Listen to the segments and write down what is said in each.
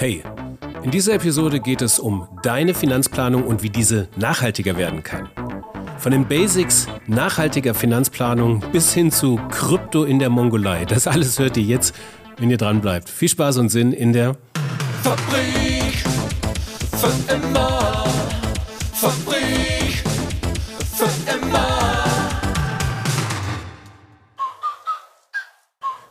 Hey, in dieser Episode geht es um deine Finanzplanung und wie diese nachhaltiger werden kann. Von den Basics nachhaltiger Finanzplanung bis hin zu Krypto in der Mongolei. Das alles hört ihr jetzt, wenn ihr dran bleibt. Viel Spaß und Sinn in der Fabrik für immer.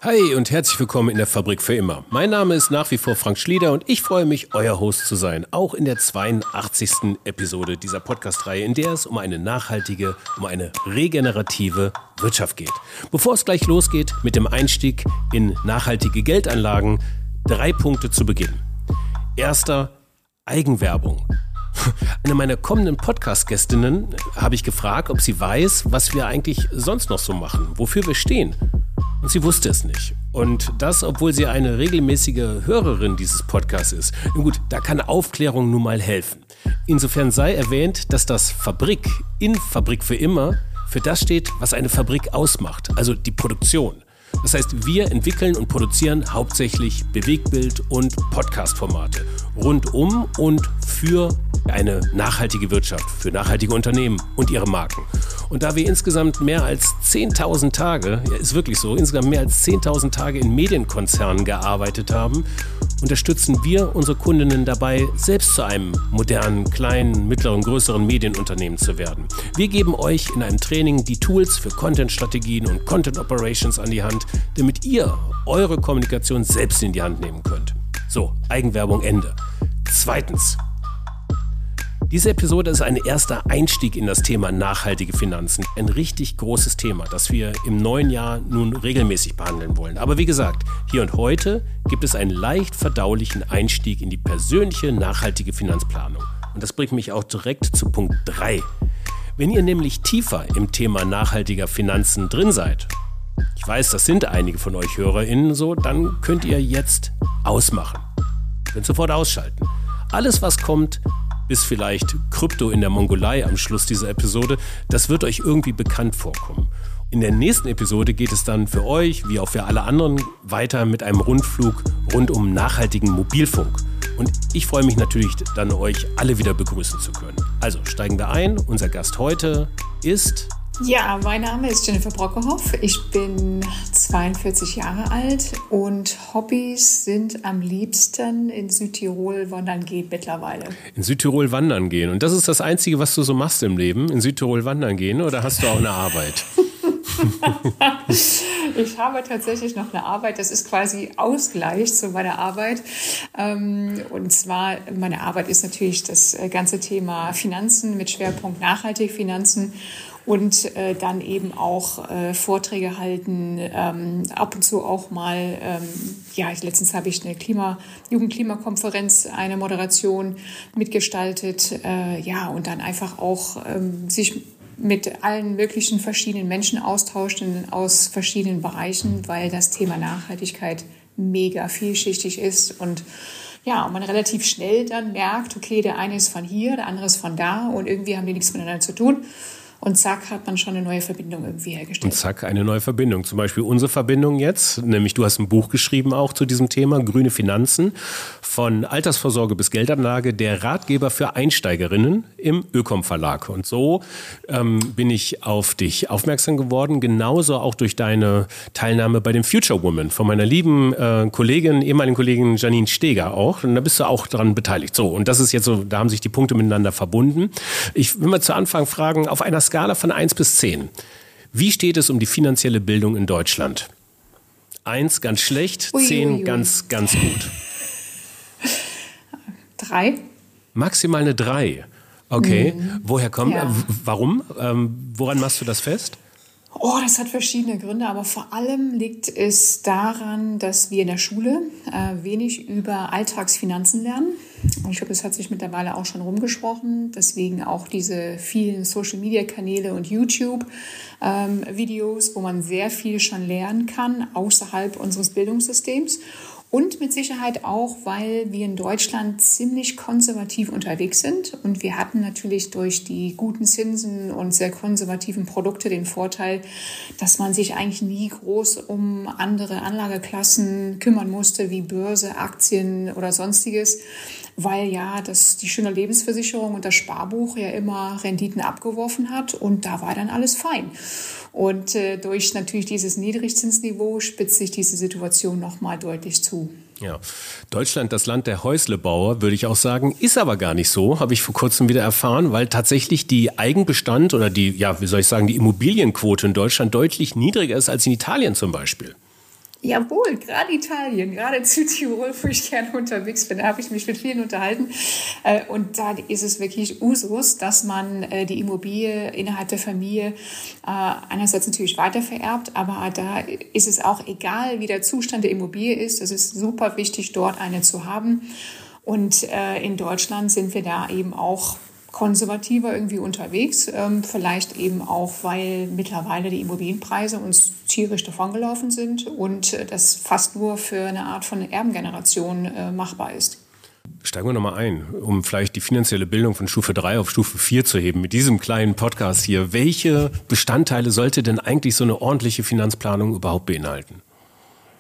Hi und herzlich willkommen in der Fabrik für immer. Mein Name ist nach wie vor Frank Schlieder und ich freue mich, euer Host zu sein, auch in der 82. Episode dieser Podcast-Reihe, in der es um eine nachhaltige, um eine regenerative Wirtschaft geht. Bevor es gleich losgeht mit dem Einstieg in nachhaltige Geldanlagen, drei Punkte zu Beginn. Erster, Eigenwerbung. Eine meiner kommenden Podcast-Gästinnen habe ich gefragt, ob sie weiß, was wir eigentlich sonst noch so machen, wofür wir stehen. Und sie wusste es nicht. Und das, obwohl sie eine regelmäßige Hörerin dieses Podcasts ist. Nun gut, da kann Aufklärung nun mal helfen. Insofern sei erwähnt, dass das Fabrik in Fabrik für immer für das steht, was eine Fabrik ausmacht, also die Produktion. Das heißt, wir entwickeln und produzieren hauptsächlich Bewegbild- und Podcast-Formate rund um und für eine nachhaltige Wirtschaft, für nachhaltige Unternehmen und ihre Marken. Und da wir insgesamt mehr als 10.000 Tage, ja, ist wirklich so, insgesamt mehr als 10.000 Tage in Medienkonzernen gearbeitet haben, unterstützen wir unsere Kundinnen dabei, selbst zu einem modernen, kleinen, mittleren, größeren Medienunternehmen zu werden. Wir geben euch in einem Training die Tools für Content-Strategien und Content Operations an die Hand, damit ihr eure Kommunikation selbst in die Hand nehmen könnt. So, Eigenwerbung Ende. Zweitens, diese Episode ist ein erster Einstieg in das Thema nachhaltige Finanzen. Ein richtig großes Thema, das wir im neuen Jahr nun regelmäßig behandeln wollen. Aber wie gesagt, hier und heute gibt es einen leicht verdaulichen Einstieg in die persönliche nachhaltige Finanzplanung. Und das bringt mich auch direkt zu Punkt 3. Wenn ihr nämlich tiefer im Thema nachhaltiger Finanzen drin seid, ich weiß, das sind einige von euch HörerInnen so, dann könnt ihr jetzt ausmachen. Könnt sofort ausschalten. Alles, was kommt, bis vielleicht Krypto in der Mongolei am Schluss dieser Episode, das wird euch irgendwie bekannt vorkommen. In der nächsten Episode geht es dann für euch, wie auch für alle anderen, weiter mit einem Rundflug rund um nachhaltigen Mobilfunk. Und ich freue mich natürlich dann, euch alle wieder begrüßen zu können. Also steigen wir ein. Unser Gast heute ist ja, mein Name ist Jennifer Brockehoff. Ich bin 42 Jahre alt und Hobbys sind am liebsten in Südtirol wandern gehen mittlerweile. In Südtirol wandern gehen. Und das ist das Einzige, was du so machst im Leben? In Südtirol wandern gehen oder hast du auch eine Arbeit? ich habe tatsächlich noch eine Arbeit. Das ist quasi Ausgleich zu meiner Arbeit. Ähm, und zwar, meine Arbeit ist natürlich das äh, ganze Thema Finanzen mit Schwerpunkt nachhaltig Finanzen und äh, dann eben auch äh, Vorträge halten, ähm, ab und zu auch mal, ähm, ja, letztens habe ich eine Klima, Jugendklimakonferenz, eine Moderation mitgestaltet, äh, ja, und dann einfach auch ähm, sich mit allen möglichen verschiedenen Menschen austauschen aus verschiedenen Bereichen, weil das Thema Nachhaltigkeit mega vielschichtig ist und ja, man relativ schnell dann merkt, okay, der eine ist von hier, der andere ist von da und irgendwie haben die nichts miteinander zu tun und zack hat man schon eine neue Verbindung irgendwie hergestellt. Und zack, eine neue Verbindung. Zum Beispiel unsere Verbindung jetzt, nämlich du hast ein Buch geschrieben auch zu diesem Thema, Grüne Finanzen, von Altersvorsorge bis Geldanlage, der Ratgeber für Einsteigerinnen im Ökom Verlag. Und so ähm, bin ich auf dich aufmerksam geworden, genauso auch durch deine Teilnahme bei dem Future Woman von meiner lieben äh, Kollegin, ehemaligen Kollegin Janine Steger auch. Und da bist du auch dran beteiligt. So, und das ist jetzt so, da haben sich die Punkte miteinander verbunden. Ich will mal zu Anfang fragen, auf einer Skala von 1 bis 10, wie steht es um die finanzielle Bildung in Deutschland? 1 ganz schlecht, 10 ganz, ganz gut. Drei. Maximal eine 3. Okay. Mhm. Woher kommt, ja. warum? Ähm, woran machst du das fest? Oh, das hat verschiedene Gründe, aber vor allem liegt es daran, dass wir in der Schule äh, wenig über Alltagsfinanzen lernen. Und ich glaube, das hat sich mittlerweile auch schon rumgesprochen. Deswegen auch diese vielen Social-Media-Kanäle und YouTube-Videos, ähm, wo man sehr viel schon lernen kann außerhalb unseres Bildungssystems. Und mit Sicherheit auch, weil wir in Deutschland ziemlich konservativ unterwegs sind. Und wir hatten natürlich durch die guten Zinsen und sehr konservativen Produkte den Vorteil, dass man sich eigentlich nie groß um andere Anlageklassen kümmern musste, wie Börse, Aktien oder sonstiges weil ja das, die schöne Lebensversicherung und das Sparbuch ja immer Renditen abgeworfen hat und da war dann alles fein. Und äh, durch natürlich dieses Niedrigzinsniveau spitzt sich diese Situation nochmal deutlich zu. Ja, Deutschland, das Land der Häuslebauer, würde ich auch sagen, ist aber gar nicht so, habe ich vor kurzem wieder erfahren, weil tatsächlich die Eigenbestand oder die, ja, wie soll ich sagen, die Immobilienquote in Deutschland deutlich niedriger ist als in Italien zum Beispiel. Jawohl, gerade Italien, gerade zu Tirol, wo ich gerne unterwegs bin, da habe ich mich mit vielen unterhalten. Äh, und da ist es wirklich Usus, dass man äh, die Immobilie innerhalb der Familie äh, einerseits natürlich weitervererbt, aber da ist es auch egal, wie der Zustand der Immobilie ist. Es ist super wichtig, dort eine zu haben. Und in Deutschland sind wir da eben auch konservativer irgendwie unterwegs. Ähm, vielleicht eben auch, weil mittlerweile die Immobilienpreise uns tierisch davongelaufen sind und äh, das fast nur für eine Art von Erbengeneration äh, machbar ist. Steigen wir nochmal ein, um vielleicht die finanzielle Bildung von Stufe 3 auf Stufe 4 zu heben, mit diesem kleinen Podcast hier. Welche Bestandteile sollte denn eigentlich so eine ordentliche Finanzplanung überhaupt beinhalten?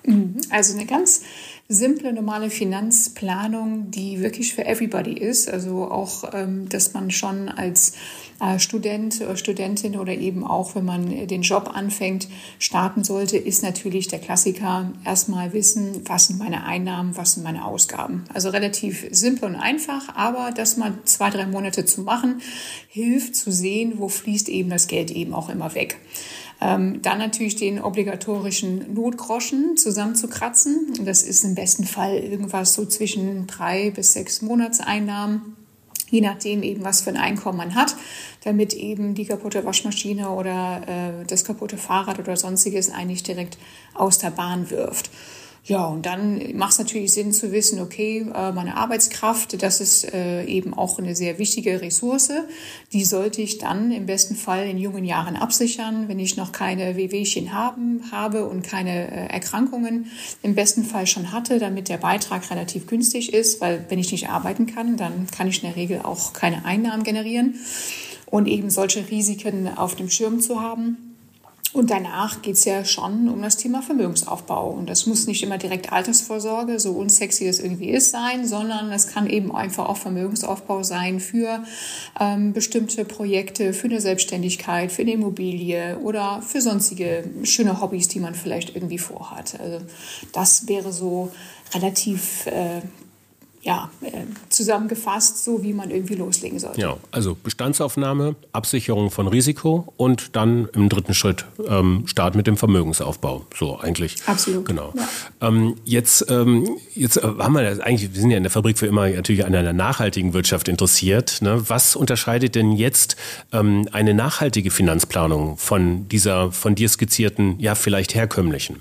Mhm. Also eine ganz simple, normale Finanzplanung, die wirklich für everybody ist. Also auch, ähm, dass man schon als äh, Student oder Studentin oder eben auch, wenn man den Job anfängt, starten sollte, ist natürlich der Klassiker erstmal wissen, was sind meine Einnahmen, was sind meine Ausgaben. Also relativ simpel und einfach, aber das mal zwei, drei Monate zu machen, hilft zu sehen, wo fließt eben das Geld eben auch immer weg. Ähm, dann natürlich den obligatorischen Notgroschen zusammenzukratzen. Das ist im besten Fall irgendwas so zwischen drei bis sechs Monatseinnahmen je nachdem eben, was für ein Einkommen man hat, damit eben die kaputte Waschmaschine oder äh, das kaputte Fahrrad oder sonstiges eigentlich direkt aus der Bahn wirft. Ja, und dann macht es natürlich Sinn zu wissen, okay, äh, meine Arbeitskraft, das ist äh, eben auch eine sehr wichtige Ressource. Die sollte ich dann im besten Fall in jungen Jahren absichern, wenn ich noch keine Wehwehchen haben, habe und keine äh, Erkrankungen im besten Fall schon hatte, damit der Beitrag relativ günstig ist, weil wenn ich nicht arbeiten kann, dann kann ich in der Regel auch keine Einnahmen generieren. Und eben solche Risiken auf dem Schirm zu haben. Und danach geht es ja schon um das Thema Vermögensaufbau. Und das muss nicht immer direkt Altersvorsorge, so unsexy das irgendwie ist, sein, sondern es kann eben einfach auch Vermögensaufbau sein für ähm, bestimmte Projekte, für eine Selbstständigkeit, für eine Immobilie oder für sonstige schöne Hobbys, die man vielleicht irgendwie vorhat. Also das wäre so relativ äh, ja, äh, zusammengefasst, so wie man irgendwie loslegen sollte. Ja, also Bestandsaufnahme, Absicherung von Risiko und dann im dritten Schritt ähm, Start mit dem Vermögensaufbau. So eigentlich. Absolut. Genau. Ja. Ähm, jetzt ähm, jetzt äh, haben wir das eigentlich, wir sind ja in der Fabrik für immer natürlich an einer nachhaltigen Wirtschaft interessiert. Ne? Was unterscheidet denn jetzt ähm, eine nachhaltige Finanzplanung von dieser von dir skizzierten, ja vielleicht herkömmlichen?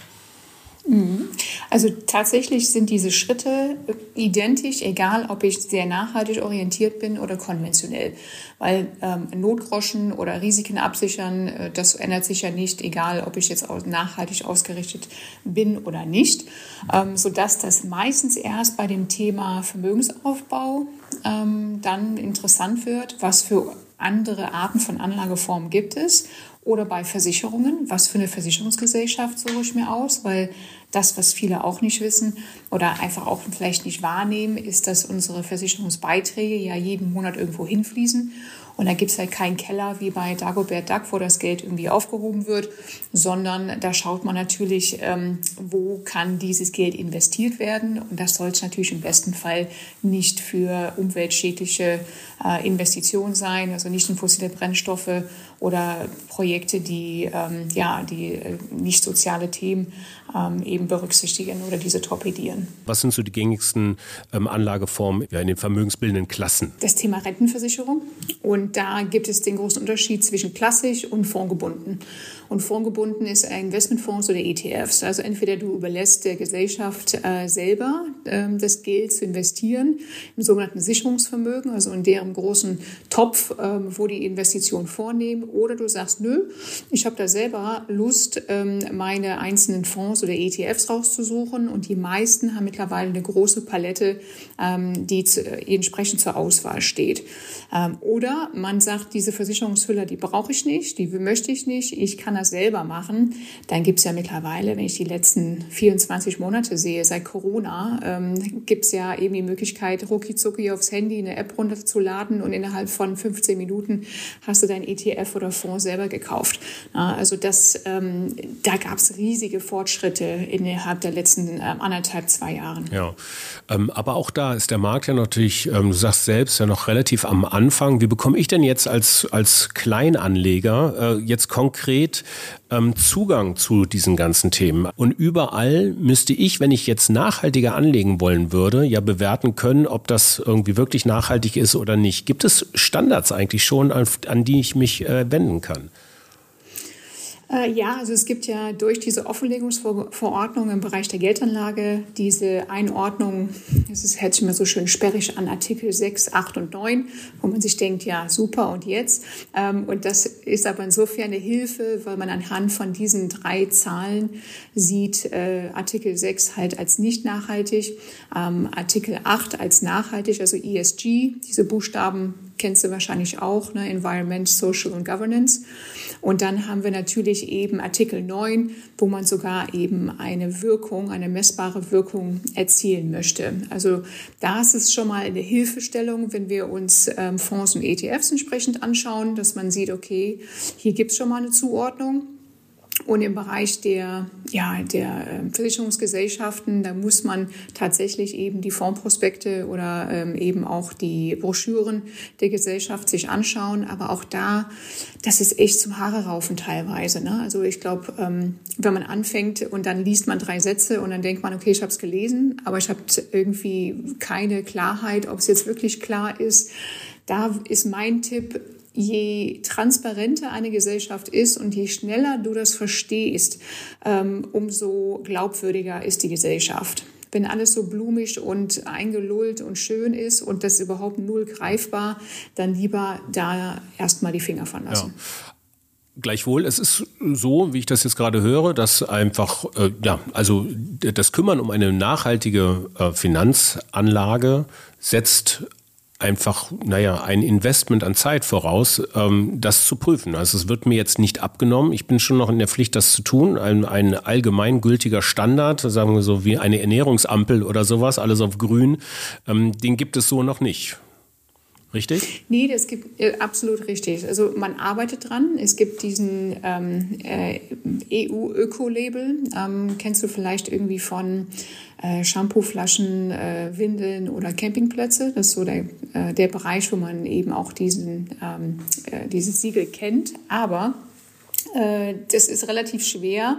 Mhm. Also tatsächlich sind diese Schritte identisch, egal ob ich sehr nachhaltig orientiert bin oder konventionell. Weil ähm, Notgroschen oder Risiken absichern, äh, das ändert sich ja nicht, egal ob ich jetzt nachhaltig ausgerichtet bin oder nicht. Ähm, sodass das meistens erst bei dem Thema Vermögensaufbau ähm, dann interessant wird, was für andere Arten von Anlageformen gibt es oder bei Versicherungen. Was für eine Versicherungsgesellschaft suche ich mir aus? Weil das, was viele auch nicht wissen oder einfach auch vielleicht nicht wahrnehmen, ist, dass unsere Versicherungsbeiträge ja jeden Monat irgendwo hinfließen. Und da gibt es halt keinen Keller wie bei Dagobert Duck, wo das Geld irgendwie aufgehoben wird, sondern da schaut man natürlich, ähm, wo kann dieses Geld investiert werden. Und das sollte natürlich im besten Fall nicht für umweltschädliche äh, Investitionen sein, also nicht in fossile Brennstoffe oder Projekte, die, ähm, ja, die äh, nicht soziale Themen ähm, eben berücksichtigen oder diese torpedieren. Was sind so die gängigsten ähm, Anlageformen ja, in den vermögensbildenden Klassen? Das Thema Rentenversicherung und Und da gibt es den großen Unterschied zwischen klassisch und fondgebunden. Und fondgebunden ist Investmentfonds oder ETFs. Also entweder du überlässt der Gesellschaft äh, selber äh, das Geld zu investieren im sogenannten Sicherungsvermögen, also in deren großen Topf, äh, wo die Investition vornehmen, oder du sagst, nö, ich habe da selber Lust, ähm, meine einzelnen Fonds oder ETFs rauszusuchen. Und die meisten haben mittlerweile eine große Palette, ähm, die zu, entsprechend zur Auswahl steht. Ähm, oder man sagt, diese Versicherungshülle, die brauche ich nicht, die möchte ich nicht, ich kann das selber machen. Dann gibt es ja mittlerweile, wenn ich die letzten 24 Monate sehe, seit Corona, ähm, gibt es ja eben die Möglichkeit, rucki aufs Handy eine App runterzuladen und innerhalb von 15 Minuten hast du dein ETF oder Fonds selber gekauft. Ja, also das, ähm, da gab es riesige Fortschritte innerhalb der letzten ähm, anderthalb, zwei Jahren. Ja, ähm, aber auch da ist der Markt ja natürlich, ähm, du sagst selbst, ja noch relativ am Anfang. Wie bekomme ich denn jetzt als, als Kleinanleger äh, jetzt konkret ähm, Zugang zu diesen ganzen Themen? Und überall müsste ich, wenn ich jetzt nachhaltiger anlegen wollen würde, ja bewerten können, ob das irgendwie wirklich nachhaltig ist oder nicht. Gibt es Standards eigentlich schon, an, an die ich mich äh, wenden kann? Äh, ja, also es gibt ja durch diese Offenlegungsverordnung im Bereich der Geldanlage diese Einordnung, es ist, hört sich immer so schön sperrig an Artikel 6, 8 und 9, wo man sich denkt, ja, super und jetzt. Ähm, und das ist aber insofern eine Hilfe, weil man anhand von diesen drei Zahlen sieht, äh, Artikel 6 halt als nicht nachhaltig, ähm, Artikel 8 als nachhaltig, also ESG, diese Buchstaben kennst du wahrscheinlich auch, ne? Environment, Social und Governance. Und dann haben wir natürlich eben Artikel 9, wo man sogar eben eine Wirkung, eine messbare Wirkung erzielen möchte. Also da ist schon mal eine Hilfestellung, wenn wir uns ähm, Fonds und ETFs entsprechend anschauen, dass man sieht, okay, hier gibt es schon mal eine Zuordnung. Und im Bereich der, ja, der ähm, Versicherungsgesellschaften, da muss man tatsächlich eben die Fondsprospekte oder ähm, eben auch die Broschüren der Gesellschaft sich anschauen. Aber auch da, das ist echt zum Haare raufen teilweise. Ne? Also ich glaube, ähm, wenn man anfängt und dann liest man drei Sätze und dann denkt man, okay, ich habe es gelesen, aber ich habe irgendwie keine Klarheit, ob es jetzt wirklich klar ist. Da ist mein Tipp, je transparenter eine Gesellschaft ist und je schneller du das verstehst, ähm, umso glaubwürdiger ist die Gesellschaft. Wenn alles so blumig und eingelullt und schön ist und das überhaupt null greifbar, dann lieber da erstmal die Finger von lassen. Ja. Gleichwohl, es ist so, wie ich das jetzt gerade höre, dass einfach, äh, ja, also das Kümmern um eine nachhaltige äh, Finanzanlage setzt einfach, naja, ein Investment an Zeit voraus, ähm, das zu prüfen. Also es wird mir jetzt nicht abgenommen. Ich bin schon noch in der Pflicht, das zu tun. Ein, ein allgemeingültiger Standard, sagen wir so wie eine Ernährungsampel oder sowas, alles auf grün, ähm, den gibt es so noch nicht. Richtig? Nee, das gibt äh, absolut richtig. Also man arbeitet dran. Es gibt diesen ähm, äh, EU-Öko-Label. Ähm, kennst du vielleicht irgendwie von äh, Shampooflaschen, äh, Windeln oder Campingplätze? Das ist so der, äh, der Bereich, wo man eben auch diesen, ähm, äh, dieses Siegel kennt. Aber äh, das ist relativ schwer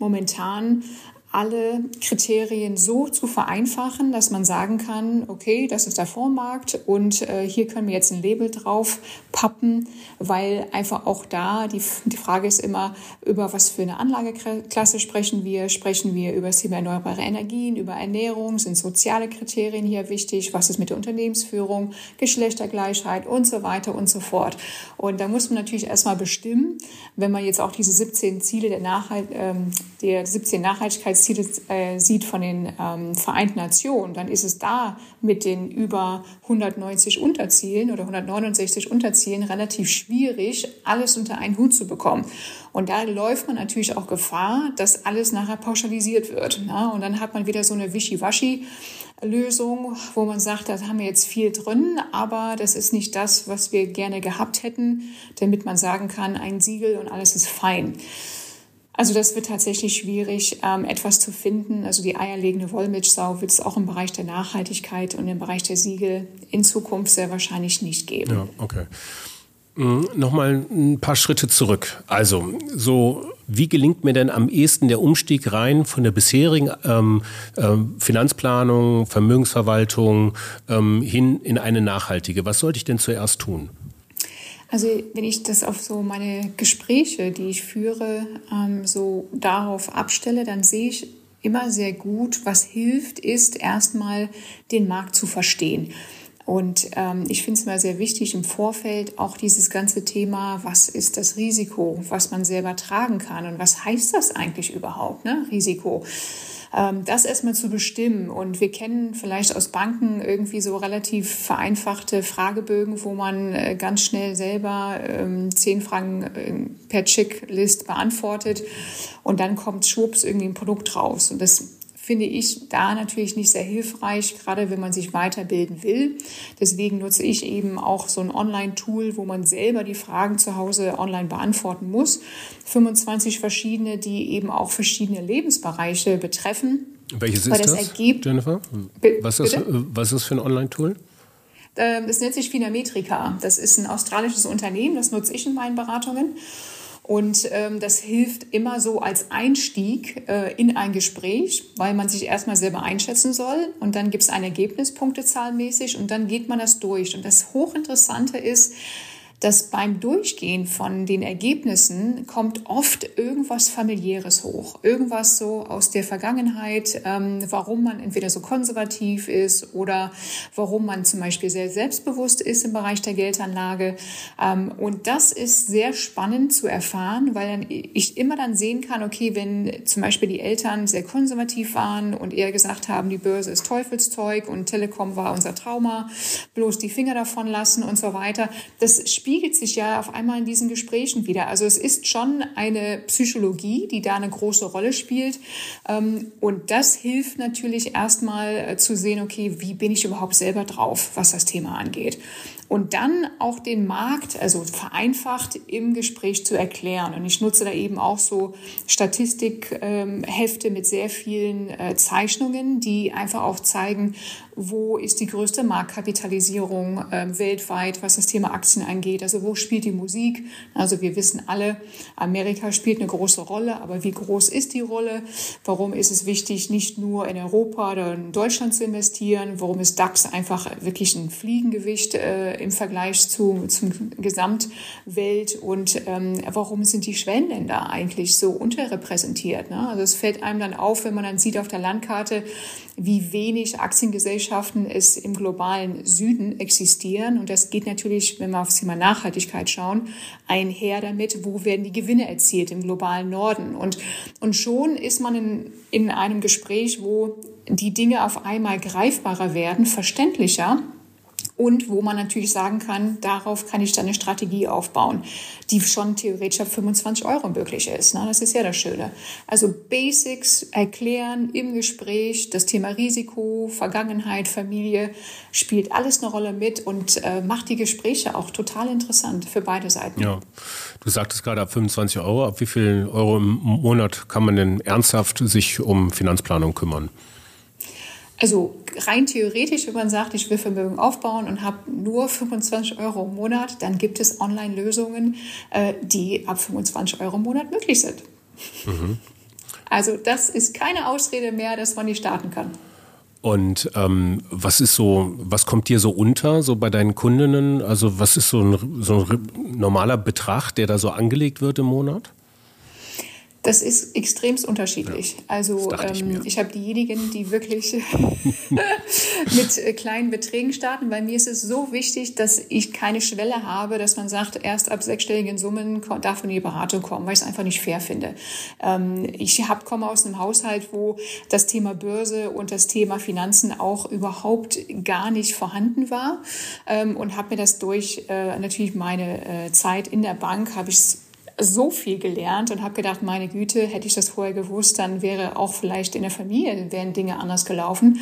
momentan alle Kriterien so zu vereinfachen, dass man sagen kann, okay, das ist der Fondsmarkt und äh, hier können wir jetzt ein Label drauf pappen, weil einfach auch da die, die Frage ist immer, über was für eine Anlageklasse sprechen wir? Sprechen wir über das Thema erneuerbare Energien, über Ernährung? Sind soziale Kriterien hier wichtig? Was ist mit der Unternehmensführung, Geschlechtergleichheit und so weiter und so fort? Und da muss man natürlich erstmal bestimmen, wenn man jetzt auch diese 17 Ziele der, Nachhalt, ähm, der 17 Nachhaltigkeits Ziele äh, sieht von den ähm, Vereinten Nationen, dann ist es da mit den über 190 Unterzielen oder 169 Unterzielen relativ schwierig, alles unter einen Hut zu bekommen. Und da läuft man natürlich auch Gefahr, dass alles nachher pauschalisiert wird. Ne? Und dann hat man wieder so eine Wischiwaschi. Lösung, wo man sagt, da haben wir jetzt viel drin, aber das ist nicht das, was wir gerne gehabt hätten, damit man sagen kann, ein Siegel und alles ist fein. Also das wird tatsächlich schwierig, ähm, etwas zu finden. Also die eierlegende Wollmilchsau wird es auch im Bereich der Nachhaltigkeit und im Bereich der Siegel in Zukunft sehr wahrscheinlich nicht geben. Ja, okay. Mhm, Nochmal ein paar Schritte zurück. Also, so wie gelingt mir denn am ehesten der Umstieg rein von der bisherigen ähm, äh, Finanzplanung, Vermögensverwaltung ähm, hin in eine nachhaltige? Was sollte ich denn zuerst tun? Also wenn ich das auf so meine Gespräche, die ich führe, ähm, so darauf abstelle, dann sehe ich immer sehr gut, was hilft, ist erstmal den Markt zu verstehen. Und ähm, ich finde es mal sehr wichtig im Vorfeld auch dieses ganze Thema, was ist das Risiko, was man selber tragen kann und was heißt das eigentlich überhaupt, ne? Risiko das erstmal zu bestimmen. Und wir kennen vielleicht aus Banken irgendwie so relativ vereinfachte Fragebögen, wo man äh, ganz schnell selber ähm, zehn Fragen äh, per Checklist beantwortet und dann kommt schwupps irgendwie ein Produkt raus. Und das finde ich da natürlich nicht sehr hilfreich, gerade wenn man sich weiterbilden will. Deswegen nutze ich eben auch so ein Online-Tool, wo man selber die Fragen zu Hause online beantworten muss. 25 verschiedene, die eben auch verschiedene Lebensbereiche betreffen. Welches ist das, das Jennifer? Was ist, das, was ist das für ein Online-Tool? Ähm, das nennt sich Finametrika. Das ist ein australisches Unternehmen, das nutze ich in meinen Beratungen. Und ähm, das hilft immer so als Einstieg äh, in ein Gespräch, weil man sich erstmal selber einschätzen soll und dann gibt es ein Ergebnis punktezahlmäßig und dann geht man das durch. Und das Hochinteressante ist, dass beim Durchgehen von den Ergebnissen kommt oft irgendwas familiäres hoch, irgendwas so aus der Vergangenheit, ähm, warum man entweder so konservativ ist oder warum man zum Beispiel sehr selbstbewusst ist im Bereich der Geldanlage. Ähm, und das ist sehr spannend zu erfahren, weil ich immer dann sehen kann, okay, wenn zum Beispiel die Eltern sehr konservativ waren und eher gesagt haben, die Börse ist Teufelszeug und Telekom war unser Trauma, bloß die Finger davon lassen und so weiter. Das spielt spiegelt sich ja auf einmal in diesen Gesprächen wieder. Also es ist schon eine Psychologie, die da eine große Rolle spielt. Ähm, und das hilft natürlich erstmal äh, zu sehen, okay, wie bin ich überhaupt selber drauf, was das Thema angeht und dann auch den Markt, also vereinfacht im Gespräch zu erklären. Und ich nutze da eben auch so Statistikhefte mit sehr vielen äh, Zeichnungen, die einfach auch zeigen, wo ist die größte Marktkapitalisierung äh, weltweit, was das Thema Aktien angeht. Also wo spielt die Musik? Also wir wissen alle, Amerika spielt eine große Rolle, aber wie groß ist die Rolle? Warum ist es wichtig, nicht nur in Europa oder in Deutschland zu investieren? Warum ist DAX einfach wirklich ein Fliegengewicht äh, im Vergleich zu, zum Gesamtwelt? Und ähm, warum sind die Schwellenländer eigentlich so unterrepräsentiert? Ne? Also es fällt einem dann auf, wenn man dann sieht auf der Landkarte, wie wenig Aktiengesellschaften es im globalen Süden existieren. Und das geht natürlich, wenn wir aufs Thema Nachhaltigkeit schauen, einher damit, wo werden die Gewinne erzielt im globalen Norden. Und, und schon ist man in, in einem Gespräch, wo die Dinge auf einmal greifbarer werden, verständlicher und wo man natürlich sagen kann, darauf kann ich dann eine Strategie aufbauen, die schon theoretisch ab 25 Euro möglich ist. Ne? Das ist ja das Schöne. Also Basics erklären im Gespräch, das Thema Risiko, Vergangenheit, Familie spielt alles eine Rolle mit und äh, macht die Gespräche auch total interessant für beide Seiten. Ja, du sagtest gerade ab 25 Euro. Ab wie viel Euro im Monat kann man denn ernsthaft sich um Finanzplanung kümmern? Also rein theoretisch, wenn man sagt, ich will Vermögen aufbauen und habe nur 25 Euro im Monat, dann gibt es Online-Lösungen, äh, die ab 25 Euro im Monat möglich sind. Mhm. Also das ist keine Ausrede mehr, dass man nicht starten kann. Und ähm, was ist so, was kommt dir so unter, so bei deinen Kundinnen? Also was ist so ein, so ein normaler Betrag, der da so angelegt wird im Monat? Das ist extremst unterschiedlich. Ja, also ich, ähm, ich habe diejenigen, die wirklich mit äh, kleinen Beträgen starten. Bei mir ist es so wichtig, dass ich keine Schwelle habe, dass man sagt, erst ab sechsstelligen Summen darf man in die Beratung kommen, weil ich es einfach nicht fair finde. Ähm, ich hab, komme aus einem Haushalt, wo das Thema Börse und das Thema Finanzen auch überhaupt gar nicht vorhanden war ähm, und habe mir das durch äh, natürlich meine äh, Zeit in der Bank, habe ich so viel gelernt und habe gedacht, meine Güte, hätte ich das vorher gewusst, dann wäre auch vielleicht in der Familie wären Dinge anders gelaufen.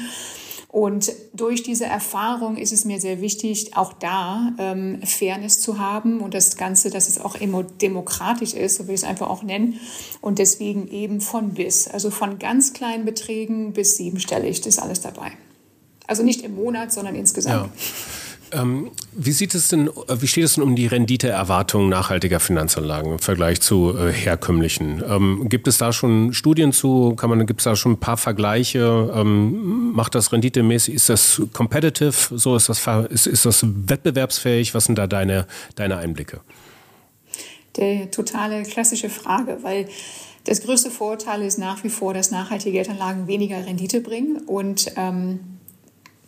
Und durch diese Erfahrung ist es mir sehr wichtig, auch da ähm, Fairness zu haben und das Ganze, dass es auch demokratisch ist, so will ich es einfach auch nennen. Und deswegen eben von bis, also von ganz kleinen Beträgen bis siebenstellig, das ist alles dabei. Also nicht im Monat, sondern insgesamt. Ja. Ähm, wie sieht es denn, äh, wie steht es denn um die Renditeerwartung nachhaltiger Finanzanlagen im Vergleich zu äh, herkömmlichen? Ähm, gibt es da schon Studien zu? Kann man, gibt es da schon ein paar Vergleiche? Ähm, macht das renditemäßig? Ist das competitive? So ist das, ist, ist das wettbewerbsfähig? Was sind da deine, deine Einblicke? Der totale klassische Frage, weil das größte Vorteil ist nach wie vor, dass nachhaltige Geldanlagen weniger Rendite bringen und ähm,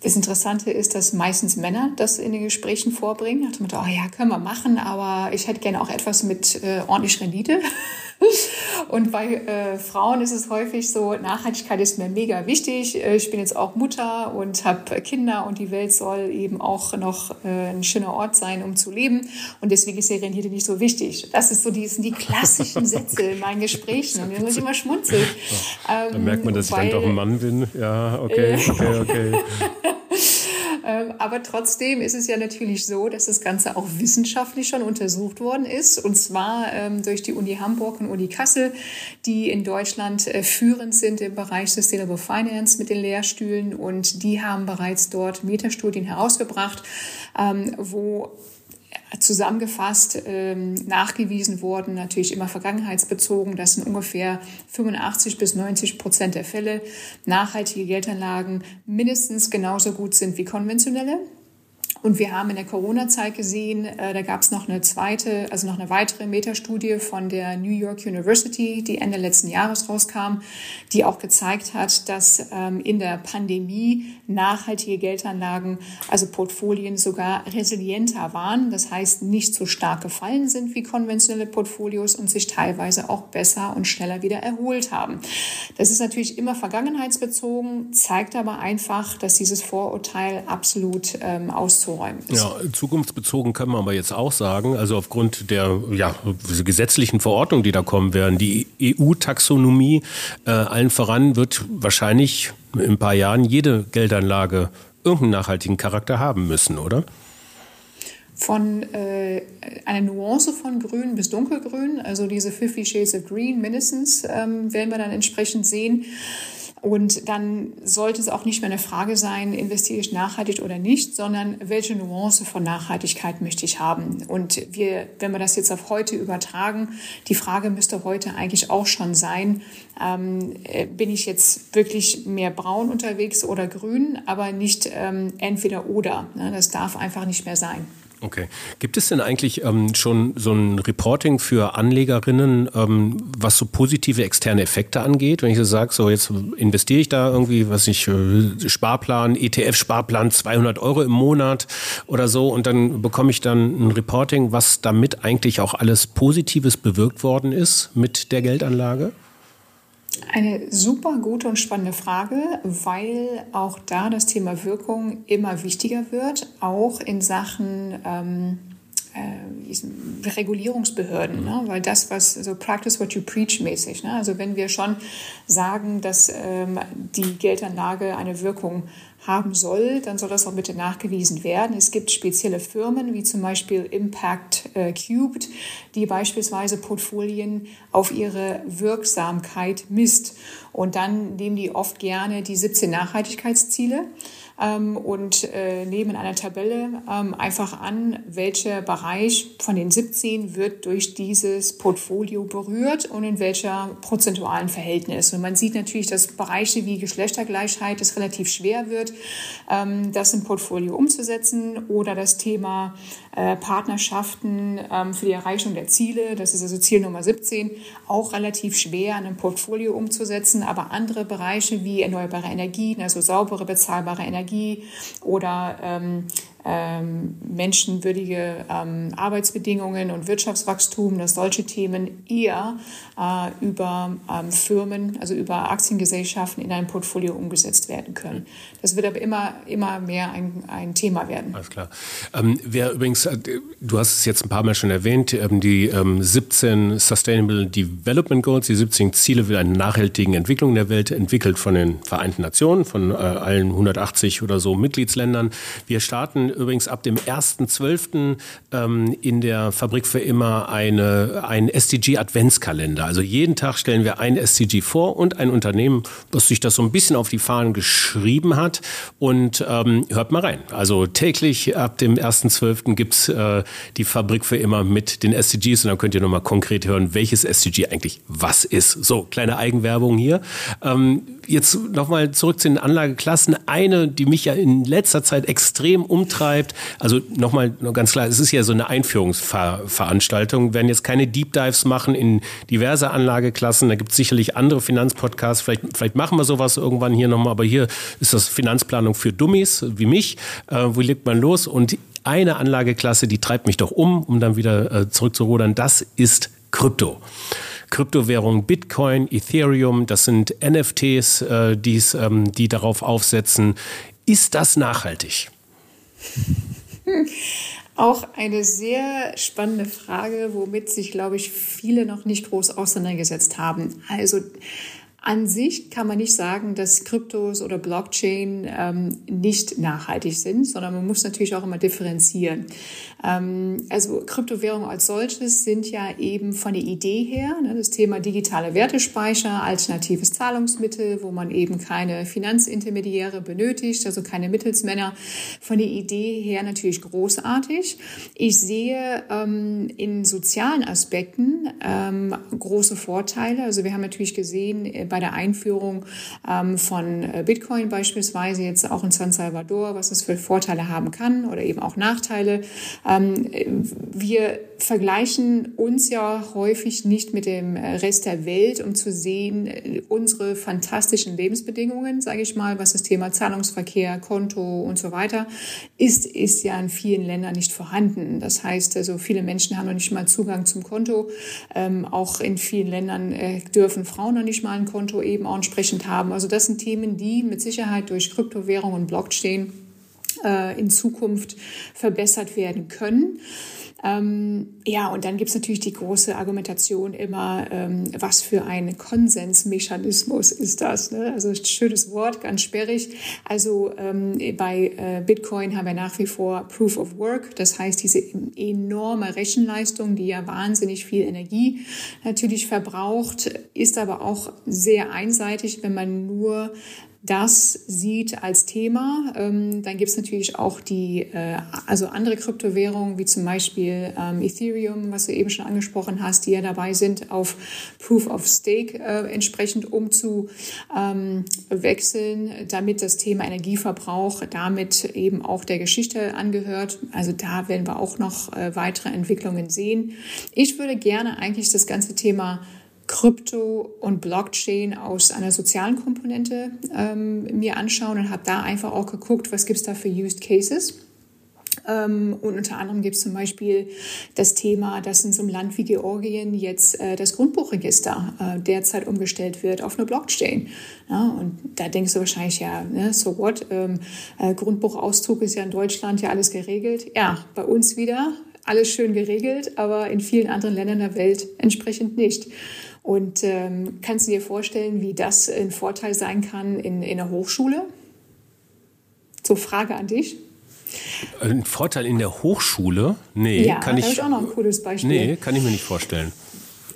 das Interessante ist, dass meistens Männer das in den Gesprächen vorbringen. Nach dem Motto, oh ja, können wir machen, aber ich hätte gerne auch etwas mit äh, ordentlich Rendite. Und bei äh, Frauen ist es häufig so, Nachhaltigkeit ist mir mega wichtig. Äh, ich bin jetzt auch Mutter und habe Kinder und die Welt soll eben auch noch äh, ein schöner Ort sein, um zu leben. Und deswegen ist die Rendite nicht so wichtig. Das, ist so die, sind die klassischen Sätze in meinen Gesprächen. Und da muss ich immer schmunzeln. Ähm, da merkt man, dass weil, ich dann doch ein Mann bin. Ja, okay, okay, okay. Ähm, aber trotzdem ist es ja natürlich so, dass das Ganze auch wissenschaftlich schon untersucht worden ist. Und zwar ähm, durch die Uni Hamburg und Uni Kassel, die in Deutschland äh, führend sind im Bereich Sustainable Finance mit den Lehrstühlen. Und die haben bereits dort Metastudien herausgebracht, ähm, wo zusammengefasst ähm, nachgewiesen worden, natürlich immer vergangenheitsbezogen, dass in ungefähr 85 bis 90 Prozent der Fälle nachhaltige Geldanlagen mindestens genauso gut sind wie konventionelle. Und wir haben in der Corona-Zeit gesehen, äh, da gab es noch eine zweite, also noch eine weitere Metastudie von der New York University, die Ende letzten Jahres rauskam, die auch gezeigt hat, dass ähm, in der Pandemie nachhaltige Geldanlagen, also Portfolien sogar resilienter waren. Das heißt, nicht so stark gefallen sind wie konventionelle Portfolios und sich teilweise auch besser und schneller wieder erholt haben. Das ist natürlich immer vergangenheitsbezogen, zeigt aber einfach, dass dieses Vorurteil absolut ähm, auszuprobieren einzuräumen ist. Ja, zukunftsbezogen können wir aber jetzt auch sagen, also aufgrund der ja, gesetzlichen Verordnungen, die da kommen werden, die EU-Taxonomie äh, allen voran wird wahrscheinlich in ein paar Jahren jede Geldanlage irgendeinen nachhaltigen Charakter haben müssen, oder? von äh, einer Nuance von grün bis dunkelgrün, also diese 50 Shades of Green mindestens, ähm, werden wir dann entsprechend sehen. Und dann sollte es auch nicht mehr eine Frage sein, investiere ich nachhaltig oder nicht, sondern welche Nuance von Nachhaltigkeit möchte ich haben. Und wir, wenn wir das jetzt auf heute übertragen, die Frage müsste heute eigentlich auch schon sein, ähm, äh, bin ich jetzt wirklich mehr braun unterwegs oder grün, aber nicht ähm, entweder oder. Ne? Das darf einfach nicht mehr sein. Okay. Gibt es denn eigentlich ähm, schon so ein Reporting für Anlegerinnen, ähm, was so positive externe Effekte angeht? Wenn ich so sage, so jetzt investiere ich da irgendwie, was ich, äh, Sparplan, ETF-Sparplan 200 Euro im Monat oder so und dann bekomme ich dann ein Reporting, was damit eigentlich auch alles Positives bewirkt worden ist mit der Geldanlage? Eine super gute und spannende Frage, weil auch da das Thema Wirkung immer wichtiger wird, auch in Sachen ähm, äh, Regulierungsbehörden, ne? weil das, was so Practice what you preach mäßig, ne? also wenn wir schon sagen, dass ähm, die Geldanlage eine Wirkung haben soll, dann soll das auch bitte nachgewiesen werden. Es gibt spezielle Firmen, wie zum Beispiel Impact äh, Cubed, die beispielsweise Portfolien auf ihre Wirksamkeit misst. Und dann nehmen die oft gerne die 17 Nachhaltigkeitsziele ähm, und äh, nehmen in einer Tabelle ähm, einfach an, welcher Bereich von den 17 wird durch dieses Portfolio berührt und in welcher prozentualen Verhältnis. Und man sieht natürlich, dass Bereiche wie Geschlechtergleichheit es relativ schwer wird, ähm, das im Portfolio umzusetzen oder das Thema äh, Partnerschaften ähm, für die Erreichung der Ziele, das ist also Ziel Nummer 17, auch relativ schwer in einem Portfolio umzusetzen. Aber andere Bereiche wie erneuerbare Energien, also saubere, bezahlbare Energie oder ähm, menschenwürdige ähm, Arbeitsbedingungen und Wirtschaftswachstum, dass solche Themen eher äh, über ähm, Firmen, also über Aktiengesellschaften in ein Portfolio umgesetzt werden können. Das wird aber immer, immer mehr ein, ein Thema werden. Alles klar. Ähm, wer übrigens, äh, du hast es jetzt ein paar Mal schon erwähnt, ähm, die 17 ähm, Sustainable Development Goals, die 17 Ziele für eine nachhaltige Entwicklung der Welt, entwickelt von den Vereinten Nationen, von äh, allen 180 oder so Mitgliedsländern. Wir starten übrigens ab dem 1.12. Ähm, in der Fabrik für immer eine, einen SDG-Adventskalender. Also jeden Tag stellen wir ein SDG vor und ein Unternehmen, das sich das so ein bisschen auf die Fahnen geschrieben hat. Und ähm, hört mal rein. Also täglich ab dem 1.12. gibt's äh, die Fabrik für immer mit den SDGs und dann könnt ihr nochmal konkret hören, welches SDG eigentlich was ist. So, kleine Eigenwerbung hier. Ähm, jetzt nochmal zurück zu den Anlageklassen. Eine, die mich ja in letzter Zeit extrem umtreibt, also nochmal ganz klar, es ist ja so eine Einführungsveranstaltung. Wir werden jetzt keine Deep Dives machen in diverse Anlageklassen. Da gibt es sicherlich andere Finanzpodcasts. Vielleicht, vielleicht machen wir sowas irgendwann hier nochmal, aber hier ist das Finanzplanung für Dummies wie mich. Äh, wo legt man los? Und eine Anlageklasse, die treibt mich doch um, um dann wieder äh, zurückzurudern, das ist Krypto. Kryptowährungen Bitcoin, Ethereum, das sind NFTs, äh, die's, ähm, die darauf aufsetzen. Ist das nachhaltig? Auch eine sehr spannende Frage, womit sich, glaube ich, viele noch nicht groß auseinandergesetzt haben. Also an sich kann man nicht sagen, dass Kryptos oder Blockchain ähm, nicht nachhaltig sind, sondern man muss natürlich auch immer differenzieren. Ähm, also Kryptowährungen als solches sind ja eben von der Idee her, ne, das Thema digitale Wertespeicher, alternatives Zahlungsmittel, wo man eben keine Finanzintermediäre benötigt, also keine Mittelsmänner, von der Idee her natürlich großartig. Ich sehe ähm, in sozialen Aspekten ähm, große Vorteile. Also wir haben natürlich gesehen, äh, bei der Einführung ähm, von äh, Bitcoin beispielsweise, jetzt auch in San Salvador, was es für Vorteile haben kann oder eben auch Nachteile. Ähm, wir vergleichen uns ja häufig nicht mit dem äh, Rest der Welt, um zu sehen, äh, unsere fantastischen Lebensbedingungen, sage ich mal, was das Thema Zahlungsverkehr, Konto und so weiter ist, ist ja in vielen Ländern nicht vorhanden. Das heißt, also viele Menschen haben noch nicht mal Zugang zum Konto. Ähm, auch in vielen Ländern äh, dürfen Frauen noch nicht mal ein Konto eben auch entsprechend haben. Also das sind Themen, die mit Sicherheit durch Kryptowährung und Blockchain äh, in Zukunft verbessert werden können. Ähm, ja, und dann gibt es natürlich die große Argumentation immer, ähm, was für ein Konsensmechanismus ist das? Ne? Also schönes Wort, ganz sperrig. Also ähm, bei äh, Bitcoin haben wir nach wie vor Proof of Work, das heißt diese enorme Rechenleistung, die ja wahnsinnig viel Energie natürlich verbraucht, ist aber auch sehr einseitig, wenn man nur das sieht als Thema. Ähm, dann gibt es natürlich auch die, äh, also andere Kryptowährungen, wie zum Beispiel ähm, Ethereum, was du eben schon angesprochen hast, die ja dabei sind, auf Proof of Stake äh, entsprechend umzuwechseln, ähm, damit das Thema Energieverbrauch damit eben auch der Geschichte angehört. Also da werden wir auch noch äh, weitere Entwicklungen sehen. Ich würde gerne eigentlich das ganze Thema Krypto und Blockchain aus einer sozialen Komponente ähm, mir anschauen und habe da einfach auch geguckt, was gibt es da für Used Cases. Ähm, und unter anderem gibt es zum Beispiel das Thema, dass in so einem Land wie Georgien jetzt äh, das Grundbuchregister äh, derzeit umgestellt wird auf eine Blockchain. Ja, und da denkst du wahrscheinlich, ja, ne, so what? Ähm, äh, Grundbuchauszug ist ja in Deutschland ja alles geregelt. Ja, bei uns wieder alles schön geregelt, aber in vielen anderen Ländern der Welt entsprechend nicht. Und ähm, kannst du dir vorstellen, wie das ein Vorteil sein kann in, in der Hochschule? So, Frage an dich. Ein Vorteil in der Hochschule? Nee, ja, kann ich. ich auch noch ein cooles Beispiel. Nee, kann ich mir nicht vorstellen.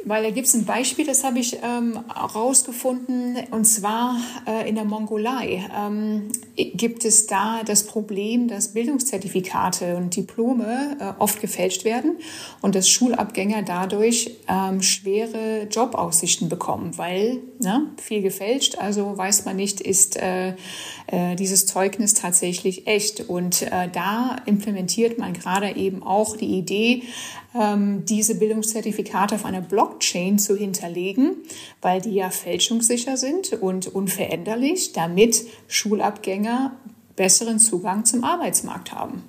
Weil da gibt es ein Beispiel, das habe ich ähm, rausgefunden, und zwar äh, in der Mongolei ähm, gibt es da das Problem, dass Bildungszertifikate und Diplome äh, oft gefälscht werden und dass Schulabgänger dadurch ähm, schwere Jobaussichten bekommen, weil ne, viel gefälscht, also weiß man nicht, ist äh, äh, dieses Zeugnis tatsächlich echt. Und äh, da implementiert man gerade eben auch die Idee, diese Bildungszertifikate auf einer Blockchain zu hinterlegen, weil die ja fälschungssicher sind und unveränderlich, damit Schulabgänger besseren Zugang zum Arbeitsmarkt haben.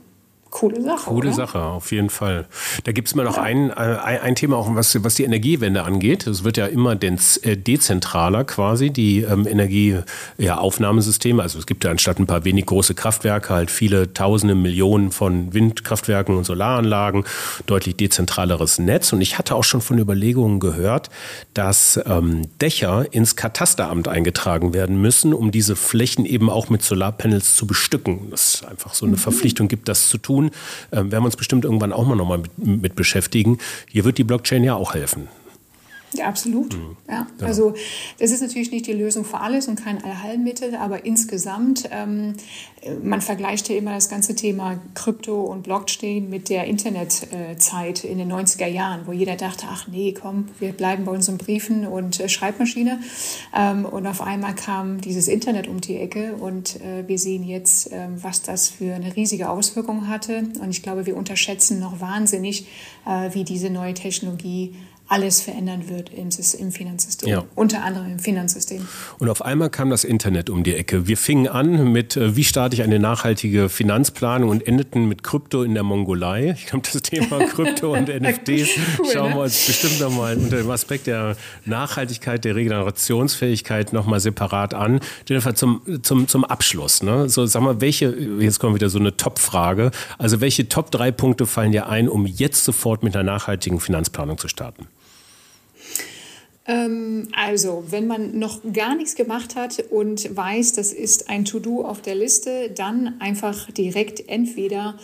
Coole Sache. Coole oder? Sache, auf jeden Fall. Da gibt es mal noch ein, äh, ein, Thema, auch was, was die Energiewende angeht. Es wird ja immer äh, dezentraler quasi, die ähm, Energieaufnahmesysteme. Ja, also es gibt ja anstatt ein paar wenig große Kraftwerke halt viele Tausende, Millionen von Windkraftwerken und Solaranlagen, deutlich dezentraleres Netz. Und ich hatte auch schon von Überlegungen gehört, dass ähm, Dächer ins Katasteramt eingetragen werden müssen, um diese Flächen eben auch mit Solarpanels zu bestücken. Das ist einfach so eine mhm. Verpflichtung gibt, das zu tun. Ähm, werden wir uns bestimmt irgendwann auch mal nochmal mit, mit beschäftigen. Hier wird die Blockchain ja auch helfen. Ja, absolut. Mhm. Ja. Also das ist natürlich nicht die Lösung für alles und kein Allheilmittel, aber insgesamt, ähm, man vergleicht ja immer das ganze Thema Krypto und Blockchain mit der Internetzeit in den 90er Jahren, wo jeder dachte, ach nee, komm, wir bleiben bei unseren Briefen und äh, Schreibmaschine. Ähm, und auf einmal kam dieses Internet um die Ecke und äh, wir sehen jetzt, äh, was das für eine riesige Auswirkung hatte. Und ich glaube, wir unterschätzen noch wahnsinnig, äh, wie diese neue Technologie alles verändern wird im, im Finanzsystem, ja. unter anderem im Finanzsystem. Und auf einmal kam das Internet um die Ecke. Wir fingen an mit, äh, wie starte ich eine nachhaltige Finanzplanung und endeten mit Krypto in der Mongolei. Ich glaube, das Thema Krypto und NFTs cool, schauen wir uns bestimmt nochmal unter dem Aspekt der Nachhaltigkeit, der Regenerationsfähigkeit nochmal separat an. Jennifer, zum, zum, zum Abschluss, ne? so sag mal, welche, jetzt kommt wieder so eine Top-Frage, also welche Top drei Punkte fallen dir ein, um jetzt sofort mit einer nachhaltigen Finanzplanung zu starten? Ähm, also, wenn man noch gar nichts gemacht hat und weiß, das ist ein To-Do auf der Liste, dann einfach direkt entweder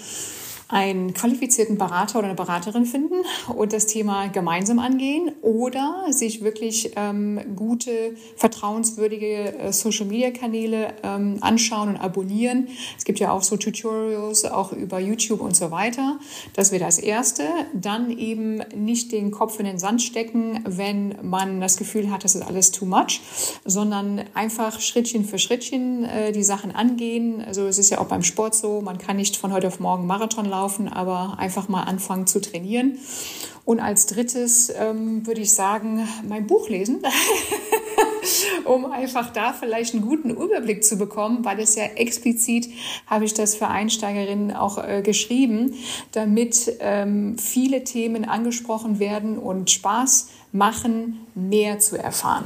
einen qualifizierten Berater oder eine Beraterin finden und das Thema gemeinsam angehen oder sich wirklich ähm, gute, vertrauenswürdige äh, Social-Media-Kanäle ähm, anschauen und abonnieren. Es gibt ja auch so Tutorials, auch über YouTube und so weiter. Das wäre das Erste. Dann eben nicht den Kopf in den Sand stecken, wenn man das Gefühl hat, das ist alles too much, sondern einfach Schrittchen für Schrittchen äh, die Sachen angehen. Also es ist ja auch beim Sport so, man kann nicht von heute auf morgen Marathon laufen laufen, aber einfach mal anfangen zu trainieren. Und als drittes ähm, würde ich sagen, mein Buch lesen, um einfach da vielleicht einen guten Überblick zu bekommen, weil es ja explizit, habe ich das für Einsteigerinnen auch äh, geschrieben, damit ähm, viele Themen angesprochen werden und Spaß machen, mehr zu erfahren.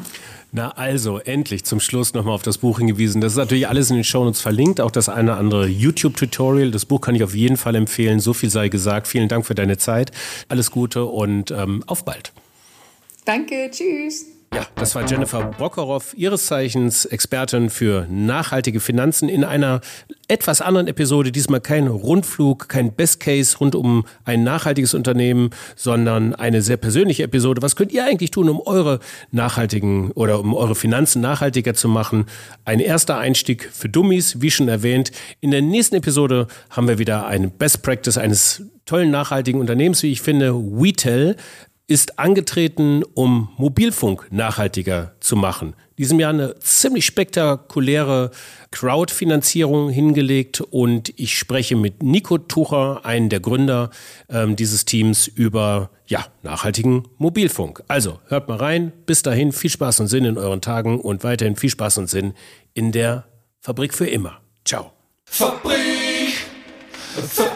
Na also, endlich zum Schluss nochmal auf das Buch hingewiesen. Das ist natürlich alles in den Shownotes verlinkt, auch das eine oder andere YouTube-Tutorial. Das Buch kann ich auf jeden Fall empfehlen. So viel sei gesagt. Vielen Dank für deine Zeit. Alles Gute und ähm, auf bald. Danke, tschüss. Ja, das war Jennifer Bockeroff, ihres Zeichens Expertin für nachhaltige Finanzen in einer etwas anderen Episode. Diesmal kein Rundflug, kein Best Case rund um ein nachhaltiges Unternehmen, sondern eine sehr persönliche Episode. Was könnt ihr eigentlich tun, um eure nachhaltigen oder um eure Finanzen nachhaltiger zu machen? Ein erster Einstieg für Dummies, wie schon erwähnt. In der nächsten Episode haben wir wieder eine Best Practice eines tollen nachhaltigen Unternehmens, wie ich finde, WeTel ist angetreten, um Mobilfunk nachhaltiger zu machen. Diesem Jahr eine ziemlich spektakuläre Crowdfinanzierung hingelegt und ich spreche mit Nico Tucher, einen der Gründer ähm, dieses Teams, über ja, nachhaltigen Mobilfunk. Also hört mal rein. Bis dahin viel Spaß und Sinn in euren Tagen und weiterhin viel Spaß und Sinn in der Fabrik für immer. Ciao. Fabrik immer.